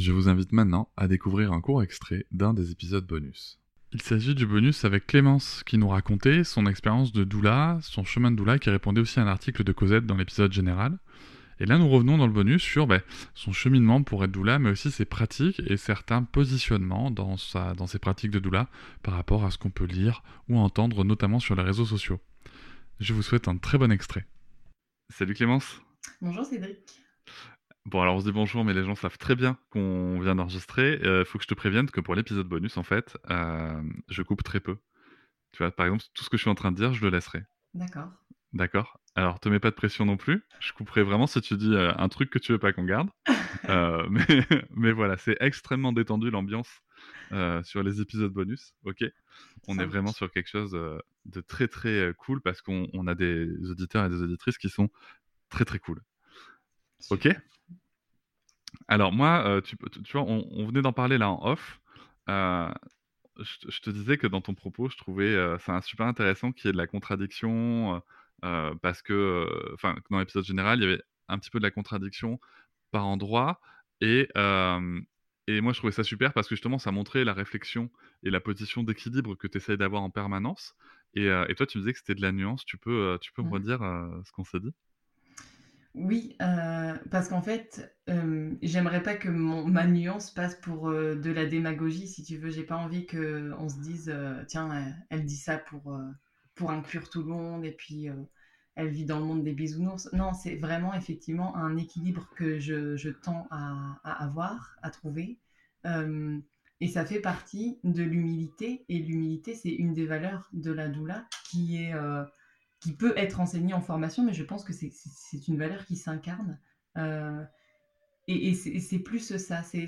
Je vous invite maintenant à découvrir un court extrait d'un des épisodes bonus. Il s'agit du bonus avec Clémence qui nous racontait son expérience de doula, son chemin de doula qui répondait aussi à un article de Cosette dans l'épisode général. Et là, nous revenons dans le bonus sur ben, son cheminement pour être doula, mais aussi ses pratiques et certains positionnements dans, dans ses pratiques de doula par rapport à ce qu'on peut lire ou entendre, notamment sur les réseaux sociaux. Je vous souhaite un très bon extrait. Salut Clémence. Bonjour Cédric. Bon, alors on se dit bonjour, mais les gens savent très bien qu'on vient d'enregistrer. Il euh, faut que je te prévienne que pour l'épisode bonus, en fait, euh, je coupe très peu. Tu vois, par exemple, tout ce que je suis en train de dire, je le laisserai. D'accord. D'accord? Alors, te mets pas de pression non plus. Je couperai vraiment si tu dis euh, un truc que tu veux pas qu'on garde. mais, mais, voilà, c'est extrêmement détendu l'ambiance sur les épisodes bonus. Ok? On est vraiment sur quelque chose de très très cool parce qu'on a des auditeurs et des auditrices qui sont très très cool. Ok? Alors moi, euh, tu, vois, on, venait d'en parler là en off. Euh, je, te disais que dans ton propos, je trouvais euh, ça super intéressant qu'il y ait de la contradiction, parce que, enfin, dans l'épisode général, il y avait un petit peu de la contradiction par endroit, et, et moi, je trouvais ça super parce que justement, ça montrait la réflexion et la position d'équilibre que tu essayes d'avoir en permanence. Et, toi, tu me disais que c'était de la nuance. Tu peux, tu peux me redire ce qu'on s'est dit? Oui, euh, parce qu'en fait, euh, j'aimerais pas que mon ma nuance passe pour, euh, de la démagogie, si tu veux. J'ai pas envie qu'on se dise, «Tiens, elle dit ça pour, pour inclure tout le monde et puis, elle vit dans le monde des bisounours». Non, c'est vraiment effectivement un équilibre que je je tends à à avoir, à trouver, et ça fait partie de l'humilité et l'humilité, c'est une des valeurs de la doula qui est, qui peut être enseigné en formation, mais je pense que c'est une valeur qui s'incarne. Euh, et, c'est plus ça, c'est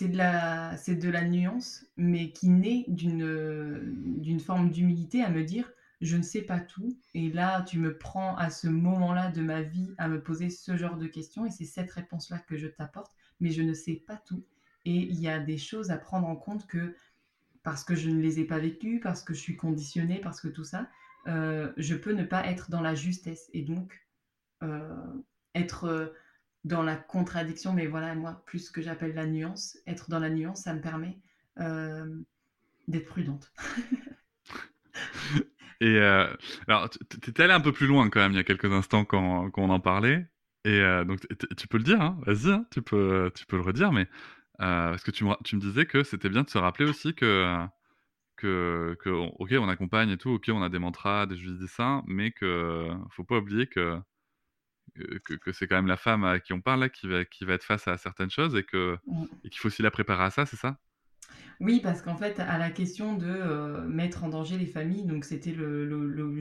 de, de la nuance, mais qui naît d'une forme d'humilité à me dire, je ne sais pas tout, et là, tu me prends à ce moment-là de ma vie à me poser ce genre de questions, et c'est cette réponse-là que je t'apporte, mais je ne sais pas tout. Et il y a des choses à prendre en compte que parce que je ne les ai pas vécues, parce que je suis conditionnée, parce que tout ça, euh, je peux ne pas être dans la justesse et donc euh, être euh, dans la contradiction, mais voilà, moi, plus que j'appelle la nuance, être dans la nuance, ça me permet d'être prudente. et alors, tu étais allé un peu plus loin quand même il y a quelques instants quand, on en parlait. Et donc, tu peux le dire, hein, vas-y, hein, tu, peux, tu peux le redire, mais parce que tu me, tu me disais que c'était bien de se rappeler aussi que que, ok, on accompagne et tout, ok, on a des mantras, des jeux dessins, mais que faut pas oublier que, que, c'est quand même la femme à qui on parle là qui va, qui va être face à certaines choses et que mmh. et qu'il faut aussi la préparer à ça, c'est ça? Oui, parce qu'en fait, à la question de euh, mettre en danger les familles, donc c'était le, le,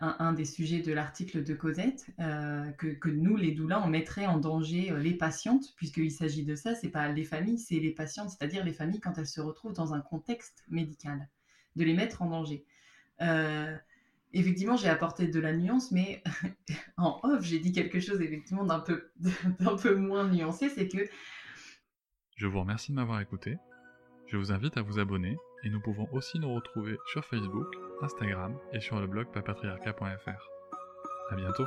un, des sujets de l'article de Cosette, euh, que, que, nous, les doulas, on mettrait en danger euh, les patientes, puisqu'il s'agit de ça, c'est pas les familles, c'est les patientes, c'est-à-dire les familles quand elles se retrouvent dans un contexte médical, de les mettre en danger. effectivement, j'ai apporté de la nuance, mais en off, j'ai dit quelque chose effectivement d'un peu, d'un peu moins nuancé, c'est que... Je vous remercie de m'avoir écouté. Je vous invite à vous abonner Et nous pouvons aussi nous retrouver sur Facebook, Instagram et sur le blog papatriarca.fr. À bientôt.